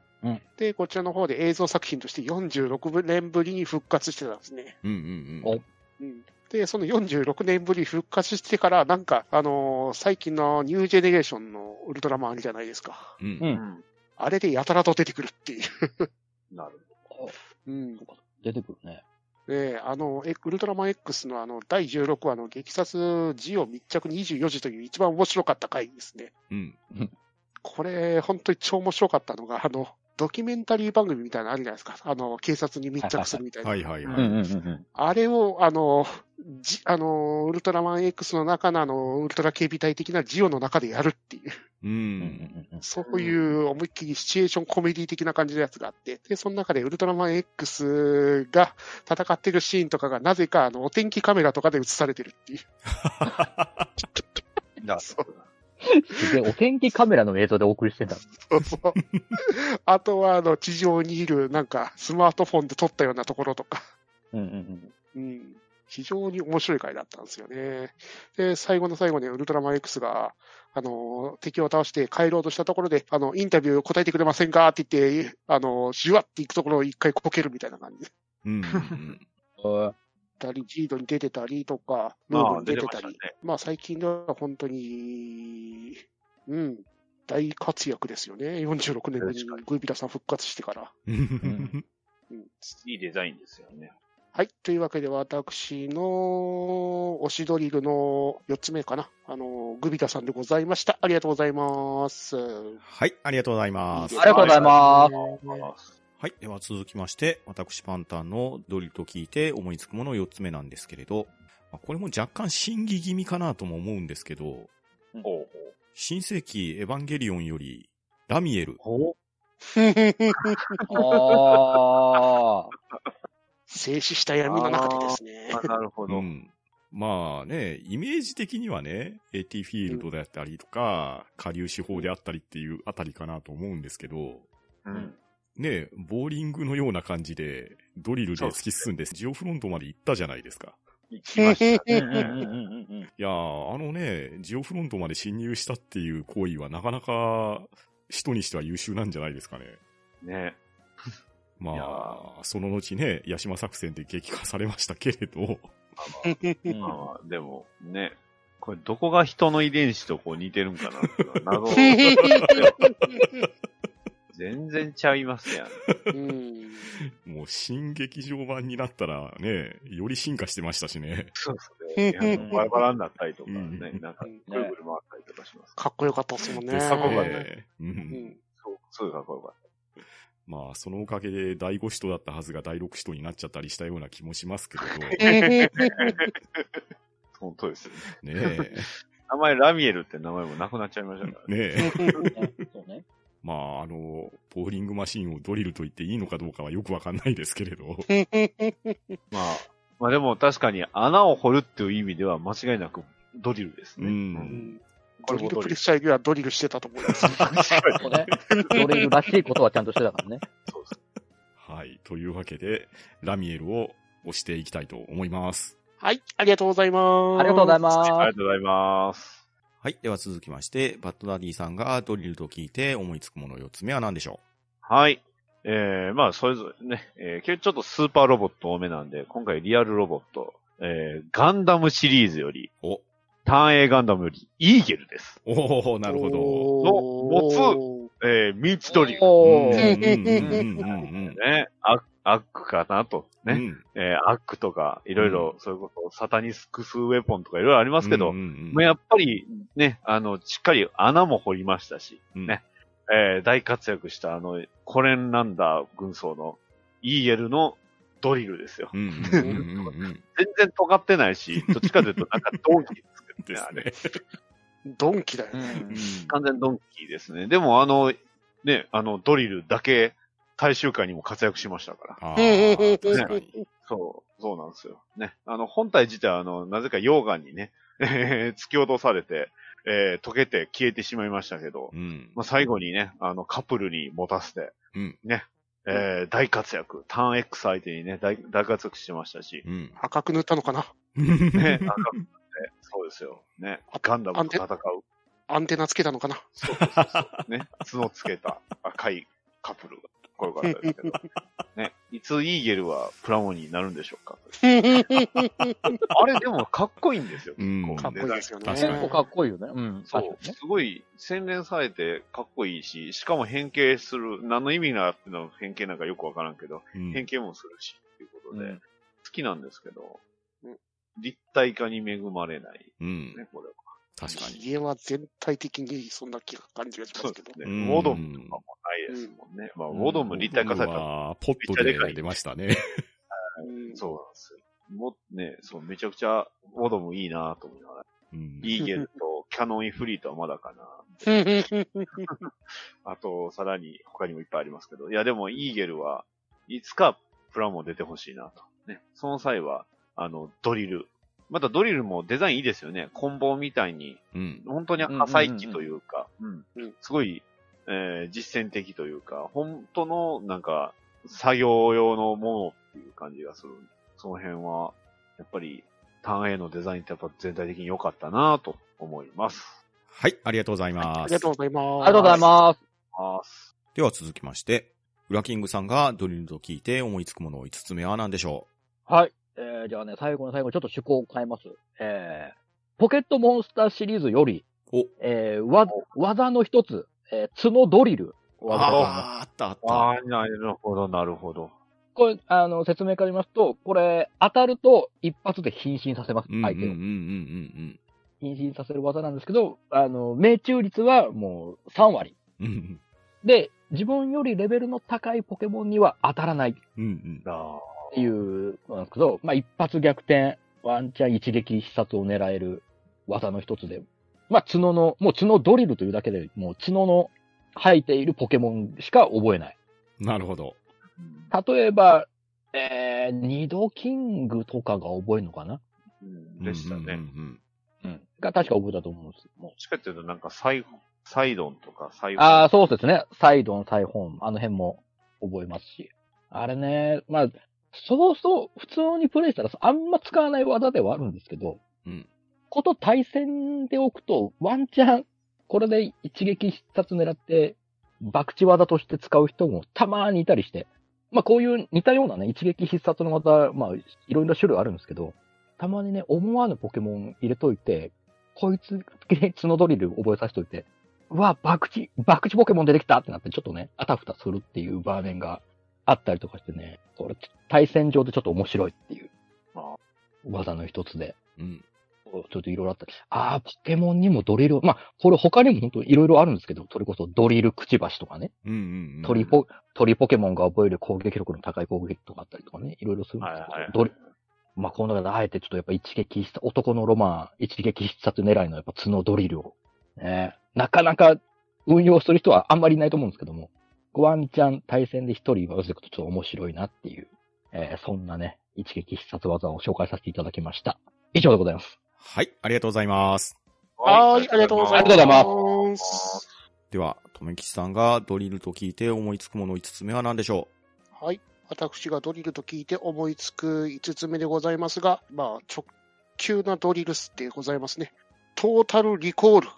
で、こちらの方で映像作品として46年ぶりに復活してたんですね。うんうんおうん。で、その46年ぶり復活してから、なんか、あのー最近のニュージェネレーションのウルトラマンあるじゃないですか。うん。ううん。ん。あれでやたらと出てくるっていう。なるうん。出てくるね。で、あの、えウルトラマン X のあの、第16話の激殺ジオ密着24時という一番面白かった回ですね。うん。これ、本当に超面白かったのが、あの、ドキュメンタリー番組みたいなのあるじゃないですか。あの、警察に密着するみたいな。はいはいはい。うんうんうんうん。あれを、あの、じ、あの、ウルトラマン X の中のあの、ウルトラ警備隊的なジオの中でやるっていう、う。うんんうんそういう思いっきりシチュエーションコメディ的な感じのやつがあって、で、その中でウルトラマン X が戦ってるシーンとかがなぜかあの、お天気カメラとかで映されてるっていう。ほど。そうすげえ、お天気カメラの映像でお送りしてた。そうそう。あとは、あの、地上にいる、なんか、スマートフォンで撮ったようなところとか。うんうんうん。非常に面白い回だったんですよね。で、最後の最後にウルトラマン X が、あの、敵を倒して帰ろうとしたところで、あの、インタビュー答えてくれませんかって言って、あの、じわっていくところを一回こけるみたいな感じで。うんうんうん。たり、ジードに出てたりとか、ムまあーブに出てたり。出てまねまあ最近では本当に、うん、大活躍ですよね。46年ぶりにグービラさん復活してから。うん。いいデザインですよね。はい。というわけで、私の推しドリルの4つ目かな。あの、グビタさんでございました。ありがとうございます。はい、ありがとうございます。ありがとうございますす。はい。では続きまして、私パンタンのドリルと聞いて思いつくもの4つ目なんですけれど、まあこれも若干審議気味かなとも思うんですけど、ほうほう。新世紀エヴァンゲリオンより、ラミエル。お ああ。静止した闇の中でですね。あなるほど。うん。まあね、イメージ的にはね、AT フィールドであったりとか、下流手法であったりっていうあたりかなと思うんですけど、うん。ね、ボーリングのような感じで、ドリルで突き進んで、ジオフロントまで行ったじゃないですか。行きましたいやー、あのね、ジオフロントまで侵入したっていう行為はなかなか人にしては優秀なんじゃないですかね。ね。まあ、その後ね、ヤシマ作戦で撃破されましたけれど、うんまあまあ、でも、ね。これ、どこが人の遺伝子とこう似てるんかな謎。全然ちゃいますやん。うんもう新劇場版になったらね、より進化してましたしね。そうですね。いやバラバラになったりとかねうん。なんか、ぐるぐる回ったりとかします。かっこよかったですもんね。かっこよかったね。う。うんんそう、すごいかっこよかっまあ、そのおかげで第5使徒だったはずが第6使徒になっちゃったりしたような気もしますけれた。本当ですよね。え。名前ラミエルって名前もなくなっちゃいましたからね。ねえ。ね そうね。まあ、あの、ボーリングマシンをドリルと言っていいのかどうかはよくわかんないですけれど。まあ、まあでも確かに穴を掘るっていう意味では間違いなくドリルですね。うんうんこれもドリルプレッ。シャーにはドリルしてたと思います。そうね。ドリルらしいことはちゃんとしてたからね。そうです。はい。というわけで、ラミエルを押していきたいと思います。はい、ありがとうございます。ありがとうございあります。がとうございます。はい。では続きまして、バッドダディさんがドリルと聞いて思いつくもの4つ目は何でしょはい。えー、まあ、それぞれね、えー、ちょっとスーパーロボット多めなんで、今回リアルロボット、えー、ガンダムシリーズより、うお、ターン A ガンダムより、イーゲルです。おおなるほど。おーえー、ミーチドリル。おうんー。うんうんうんうんね、アアックかなと。ね。うんえー、アックとか、いろいろ、そういうこと、サタニスクスウェポンとかいろいろありますけど、うんうんうんまあやっぱりね、あの、しっかり穴も掘りましたし、うんねえー大活躍したあの、コレンランダー軍曹のイーエルのドリルですよ。うんうんうんうんうん 全然尖ってないし、どっちかというとなんかドンキですけどね、あれ。ドンキだよね。うん完全ドンキですね。でもあの、ね、あの、ドリルだけ、大衆会にも活躍しましたから。あー確かに。そう、そうなんですよ。ね。あの、本体自体は、あの、なぜか溶岩にね、え ー突き落とされて、えー溶けて消えてしまいましたけど、うん。まあ、最後にね、あの、カップルに持たせて、うんね、えー、大活躍。ターン X 相手にね、大大活躍してましたし。うん。赤く塗ったのかな？ね、なんか、ね、そうですよ。ねあ、ガンダムと戦う。アンテナつけたのかな？そうそうそうそう。ね、角つけた赤いカップルが。これからですけど。ね、いつイーゲルはプラモになるんでしょうか？あれでもかっこいいんですよ。うんかっこいいですよね。結構かっこいいよね。うん。そうね。すごい洗練されてかっこいいし、しかも変形する、何の意味があっての変形なんかよくわからんけど、うん変形もするし、っていうことで、うん好きなんですけどうん、立体化に恵まれない、うん。ね、これは。確かに。家は全体的にそんな気が感じがしますけど。ね。うんウォドムとかもないですもんね。まあ、ウォドム立体化されたら、はポットで出ましたね。うんそうなんですよ。もね、そう、めちゃくちゃ、ウォドムいいなと思いながら。うんイーゲルとキャノンイフリートはまだかな。あと、さらに他にもいっぱいありますけど。いや、でもイーゲルはいつかプラモ出てほしいなと。ね。その際は、あの、ドリル。またドリルもデザインいいですよね。棍棒みたいに、うん。本当に火災機というか、うんうんすごい、えー実践的というか、本当の、なんか、作業用のものっていう感じがする。その辺は、やっぱり、ターン A のデザインってやっぱ全体的に良かったなと思います。はい、ありがとうございます。ありがとうございます。ありがとうございます。ます。では続きまして、ウラキングさんがドリルと聞いて思いつくもの5つ目は何でしょはい。えー、じゃあね、最後の最後にちょっと趣向を変えます。えー、ポケットモンスターシリーズより、えー、わ、技の一つ、えー、角ドリル。あああ、あったあった。ああ、なるほど、なるほど。これ、あの、説明から言いますと、これ、当たると一発で変身させます、うんうんうん相手を。うん変身させる技なんですけど、あの、命中率はもう3割。うんうん。うんで、自分よりレベルの高いポケモンには当たらないっうんうん。あていうのなんですけど、まあ、一発逆転、ワンチャン一撃必殺を狙える技の一つで、まあ、角の、もう角ドリルというだけで、もう角の生えているポケモンしか覚えない。なるほど。例えば、えー、二度キングとかが覚えるのかな？うんでしたね。うんうんうん。が確か覚えたと思うんです。もうどっちかっていうと、なんかサイ、サイドンとかサイああ、そうですね。サイドン、サイホン、あの辺も覚えますし。あれね、まあ、そうそう、普通にプレイしたらあんま使わない技ではあるんですけど、うん。こと対戦でおくと、ワンチャン、これで一撃必殺狙って、爆地技として使う人もたまにいたりして、まあこういう似たようなね、一撃必殺の技、まあいろいろ種類あるんですけど、たまにね、思わぬポケモン入れといて、こいつ、角ドリル覚えさせといて、うわ、爆地、爆地ポケモン出てきたってなって、ちょっとね、あたふたするっていう場面があったりとかしてね、これ、対戦上でちょっと面白いっていうあ、技の一つで、うん。ちょっといろいろあったり。ああ、ポケモンにもドリル、まあ、これ他にも本当いろいろあるんですけど、それこそドリルくちばしとかね、うんうんうん。鳥ポ、鳥ポケモンが覚える攻撃力の高い攻撃とかあったりとかね、いろいろするんですけど、はいはいドリまあ、この中であえてちょっとやっぱ一撃必殺、男のロマン、一撃必殺狙いのやっぱ角ドリルを、ね、なかなか運用する人はあんまりいないと思うんですけども、ワンチャン対戦で一人はずくとちょっと面白いなっていう、えーそんなね、一撃必殺技を紹介させていただきました。以上でございます。はい、ありがとうございます。はい、ありがとうございます。ありがとうございます。では、とめきちさんがドリルと聞いて思いつくもの5つ目は何でしょはい。私がドリルと聞いて思いつく5つ目でございますが、まあ、直球なドリルスってございますね。トータルリコール。う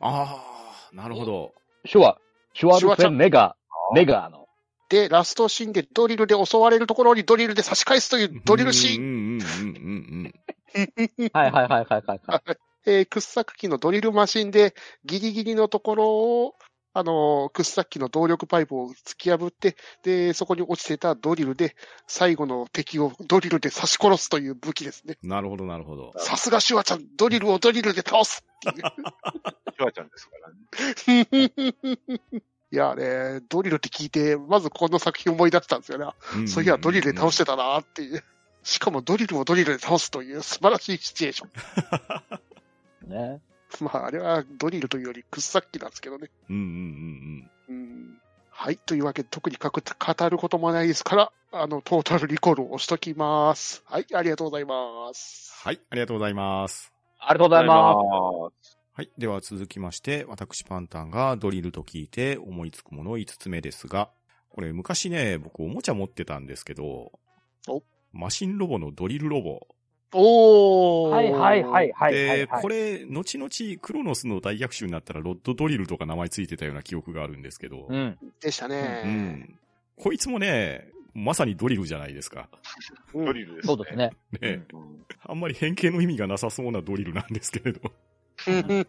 ああ、なるほど。シュワ、シュワルフェンメガ、メガの、で、ラストシーンでドリルで襲われるところにドリルで差し返すというドリルシーン。うんうんうんうんうん はいはいはいはいはい、はい。えー掘削機のドリルマシンでギリギリのところを、あのー掘削機の動力パイプを突き破って、で、そこに落ちてたドリルで最後の敵をドリルで刺し殺すという武器ですね。うん。なるほどなるほど。さすがシュワちゃん、ドリルをドリルで倒す。シュワちゃんですからね。いやね、ドリルって聞いて、まずこの作品思い出したんですよね。そういや、ドリルで倒してたなっていう。しかもドリルをドリルで倒すという素晴らしいシチュエーション。ね。まあ、あれはドリルというより掘削機なんですけどね。うんうんうんうんはい。というわけで、特にかく語ることもないですから、あの、トータルリコールを押しときます。はい。ありがとうございます。はい、ありがとうございます。ありがとうございます。はい。では続きまして、私パンタンがドリルと聞いて思いつくもの5つ目ですが、ここれ昔ね、僕おもちゃ持ってたんですけどお、マシンロボのドリルロボ。おー。はいはいはいはいはい、で、はい。これ、後々クロノスの大逆襲になったらロッドドリルとか名前ついてたような記憶があるんですけど、うん。でしたうね。ん。こいつもね、まさにドリルじゃないですか。うんドリルですね。そうですね。ね、うん。あんまり変形の意味がなさそうなドリルなんですけれど。確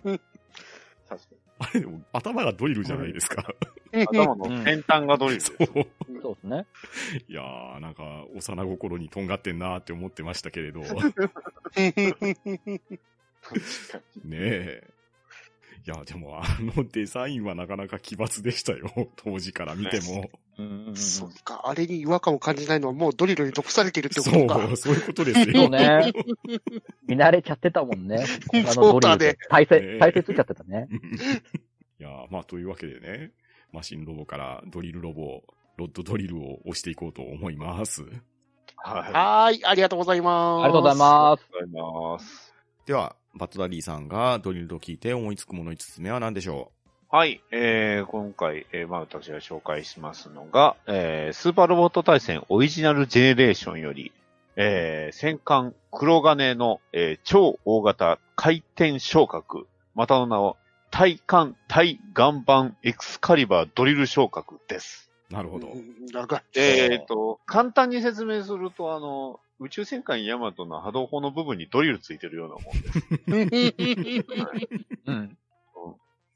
かあれでも頭がドリルじゃないですか。に。頭の先端がドリル。そう。そうですね。いやー、なんか、幼心にとんがってんなーって思ってましたけれど。ねえ。いや、でもあのデザインはなかなか奇抜でしたよ。当時から見ても。そそうか、あれに違和感を感じないのはもうドリルに毒されてるってそことか。う、そういうことですうよ。ね。見慣れちゃってたもんね。あ のそうだねドリルで。耐ね性、耐性ついちゃってたね。いやー、まあ、というわけでね、マシンロボからドリルロボ、ロッドドリルを押していこうと思います。はい。はーい、ありがとうございます。ありがとうございます。ありがとうございます。では、バットダディさんがドリルと聞いて思いつくもの5つ目は何でしょはい。えー、今回、えー、まあ私が紹介しますのが、えー、スーパーロボット大戦オリジナルジェネレーションより、えー、戦艦黒金の、えー、超大型回転昇格、またの名を、対艦対岩盤エクスカリバードリル昇格です。うなるほど。うん長い。えっ、と、簡単に説明すると、あの、宇宙戦艦ヤマトの波動砲の部分にドリルついてるようなもんです。うん。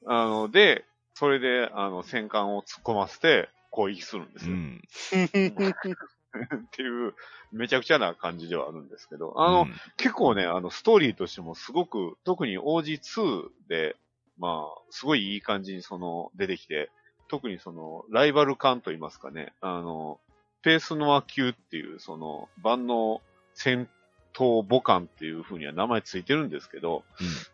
あの、で、それで、あの、戦艦を突っ込ませて攻撃するんですよ。うん。っていう、めちゃくちゃな感じではあるんですけど、あの、うん結構ね、あの、ストーリーとしてもすごく、特に OG2 で、まあ、すごいいい感じにその、出てきて、特にその、ライバル艦といいますかね、あの、ペースノア級っていう、その、万能戦闘母艦っていう風には名前ついてるんですけど、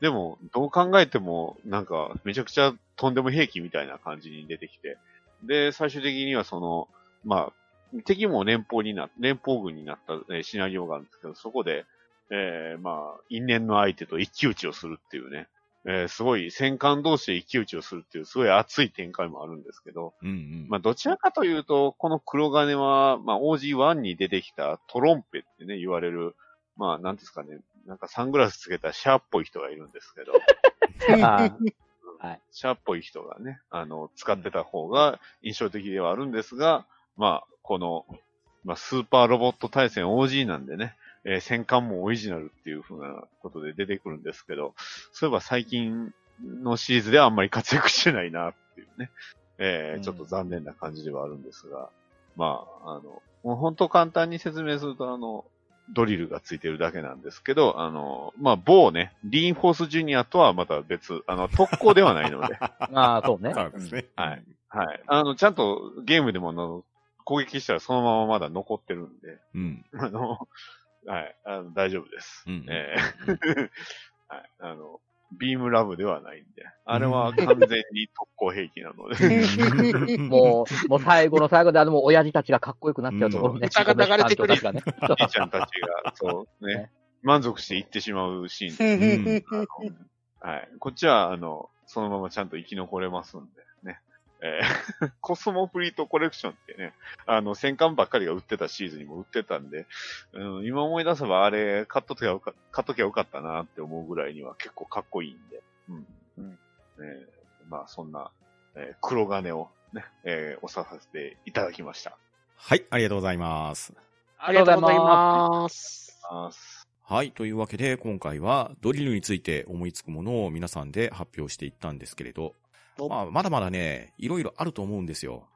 でも、どう考えても、なんか、めちゃくちゃとんでも兵器みたいな感じに出てきて、で、最終的にはその、まあ、敵も連邦にな、連邦軍になった、えーシナリオがあるんですけど、そこで、えーまあ、因縁の相手と一騎打ちをするっていうね、えーすごい戦艦同士で一騎打ちをするっていう、すごい熱い展開もあるんですけど、うんうん。まあ、どちらかというと、この黒金は、まあ、OG1 に出てきたトロンペってね、言われる、まあ、なんですかね、なんかサングラスつけたシャーっぽい人がいるんですけど、あー。はい。シャーっぽい人がね、あの、使ってた方が印象的ではあるんですが、まあ、この、まあ、スーパーロボット対戦 OG なんでね、えー戦艦もオリジナルっていう風なことで出てくるんですけど、そういえば最近のシリーズではあんまり活躍してないなっていうね、えーうん。ちょっと残念な感じではあるんですが、まあ、あの、もう本当簡単に説明すると、あの、ドリルがついてるだけなんですけど、あの、まあ、某ね、リーンフォースジュニアとはまた別、あの、特攻ではないので、ああ、そうね。そうですね。はい。はい。あの、ちゃんとゲームでもあの、攻撃したらそのまままだ残ってるんで、うん。あの、はい、あの大丈夫です。うんえー はい、あの、ビームラブではないんで、あれは完全に特攻兵器なので、もう、もう最後の最後であの、もう親父たちがかっこよくなっちゃうところね。歌が流れてくる。この人たちがね。兄ちゃんたちが、そうね。ね、満足して行ってしまうシーン。でうん。はい。こっちは、あの、そのままちゃんと生き残れますんで、ね。えー コスモフリートコレクションってね、あの、戦艦ばっかりが売ってたシーズンにも売ってたんで、うん、今思い出せばあれ、買っときゃよか買っときゃよかったなって思うぐらいには結構かっこいいんで、うん。うんえーまあ、そんな、えー黒金をね、えー、おささせていただきました。はい、ありがとうございます。ありがとうございます。あはい。というわけで、今回はドリルについて思いつくものを皆さんで発表していったんですけれど、おまあ、まだまだね、いろいろあると思うんですよ。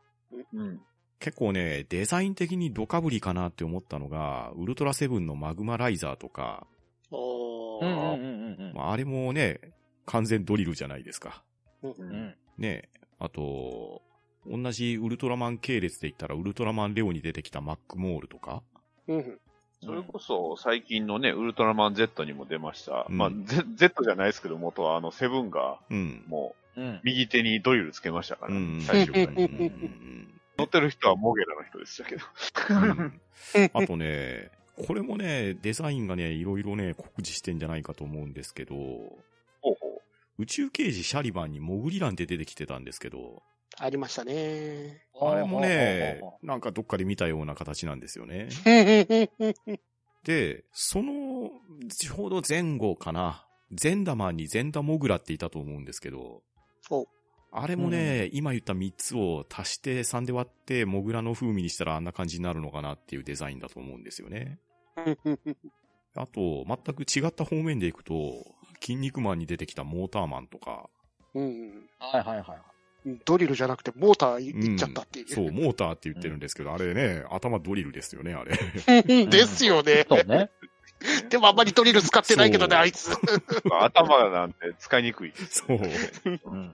うん。結構ね、デザイン的にドカぶりかなって思ったのが、ウルトラセブンのマグマライザーとか、おうんうんー。うんうんまあ、あれもね、完全ドリルじゃないですか。うんう。うんん。ねあと、同じウルトラマン系列で言ったら、ウルトラマンレオに出てきたマックモールとか、うん。それこそ、最近のね、ウルトラマン Z にも出ました。うんまあ、Z, Z じゃないですけど、元はあの、セブンが、うん。も。右手にドリルつけましたから、うん。最終回に。うんうんうん乗ってる人はモゲラの人でしたけど。うん あとね、これもね、デザインがね、いろいろね、酷似してんじゃないかと思うんですけど、ほうほ宇宙刑事シャリバンにモグリランで出てきてたんですけど、ありましたね。あれもね、なんかどっかで見たような形なんですよね。で、その、ちょうど前後かな。ゼンダマンにゼンダモグラっていたと思うんですけど、おあれもね、今言った3つを足して3で割って、モグラの風味にしたらあんな感じになるのかなっていうデザインだと思うんですよね。あと、全く違った方面でいくと、筋肉マンに出てきたモーターマンとか、うんはいはいはい。ドリルじゃなくてモーターいいっちゃったっていう。そう、モーターって言ってるんですけど、あれね、頭ドリルですよね、あれ。ですよね。そうね。でもあんまりドリル使ってないけどね、あいつ。頭なんて使いにくい。そう。うん。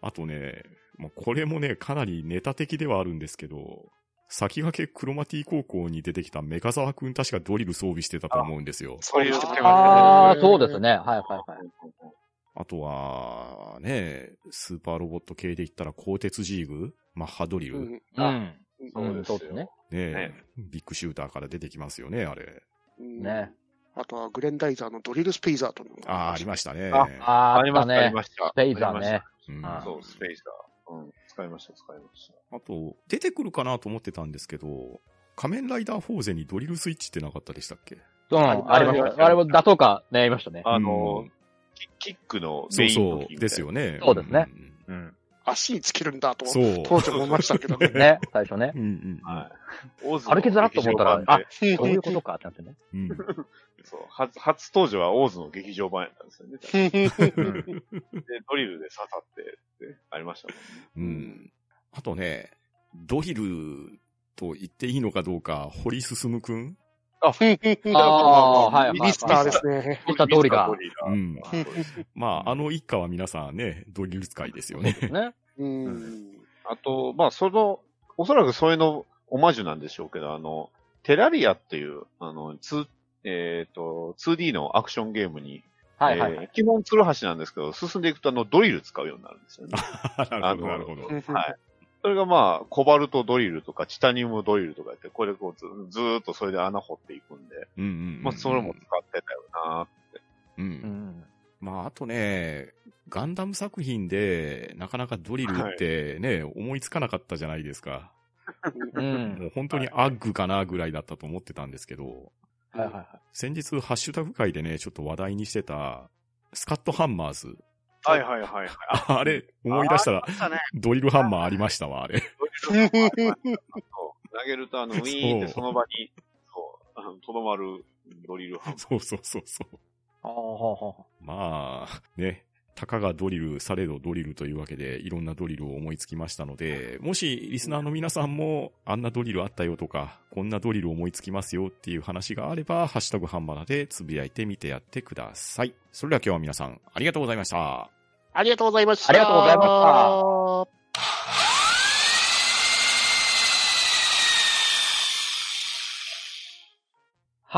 あとね、まあ、これもね、かなりネタ的ではあるんですけど、先駆けクロマティ高校に出てきたメカザワくん確かドリル装備してたと思うんですよ。そうしてくれああ、そうですね。ね。はいはいはい。あとは、ね、スーパーロボット系で言ったら鋼鉄ジーグマッハドリル、ねうんうん。そうですよそうですね。ねビッグシューターから出てきますよね、あれ。うんね。あとはグレンダイザーのドリルスペイザーというああ、ありましたね。あああ、ありました、ありね。ました。スペイザーね。そう、スペイザー。うん。使いました、使いました。と、出てくるかなと思ってたんですけど、仮面ライダーフォーゼにドリルスイッチってなかったでしたっけ？うん、ありました。あれも出そうか悩みましたね。あのうん、キキックのそうメインのそう、ですよね。そうですねんうん。足につけるんだと、そう。当時思いましたけどね。ね、最初ね。うんうん。はい。オーズの歩きづらっと思ったら劇場版でそういうことかってなってね。うん。そう。初、初登場はオーズの劇場版やったんですよね。で、ドリルで刺さってってありましたもんね。うん。あとね、ドリルと言っていいのかどうか、堀進くんああ、はいはい。ミニスターですね。ミスタードリラーミスタードリうん。ラーそうですまあ、あの一家は皆さんね、ドリル使いですよね。ね。うん。あと、まあ、その、おそらくそれのオマージュなんでしょうけど、あの、テラリアっていう、あの、2、えっ、と、2D のアクションゲームに、はいはい。えー基本ツルハシなんですけど、進んでいくとあの、ドリル使うようになるんですよね。なるほど、なるほど。はいそれがまあ、コバルトドリルとかチタニウムドリルとかやって、これこうずずーっとそれで穴掘っていくんで、うんうんうん。まあ、それも使ってたよなう。うんん。まあ、あとね、ガンダム作品で、なかなかドリルってね、思いつかなかったじゃないですか。うん。もう本当にアッグかなぐらいだったと思ってたんですけど、はいはいはい。先日ハッシュタグ会でね、ちょっと話題にしてた、スカットハンマーズ。はいはいはいはい。あれ、思い出したら、ドリルハンマーありましたわ、あれ。ドリルハンマー投げるとあの、ウィーンってその場に、そう、あのとどまるドリルハンマー。そうそうそうそう。あ。まあ、ね、たかがドリル、されどドリルというわけで、いろんなドリルを思いつきましたので、もしリスナーの皆さんも、あんなドリルあったよとか、こんなドリル思いつきますよっていう話があれば、ハッシュタグハンバナでつぶやいてみてやってください。それでは今日は皆さん、ありがとうございました。ありがとうございました。ありがとうございました。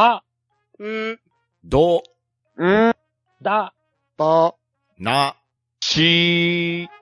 は、うん、ど、うんだ、ば、な、しー。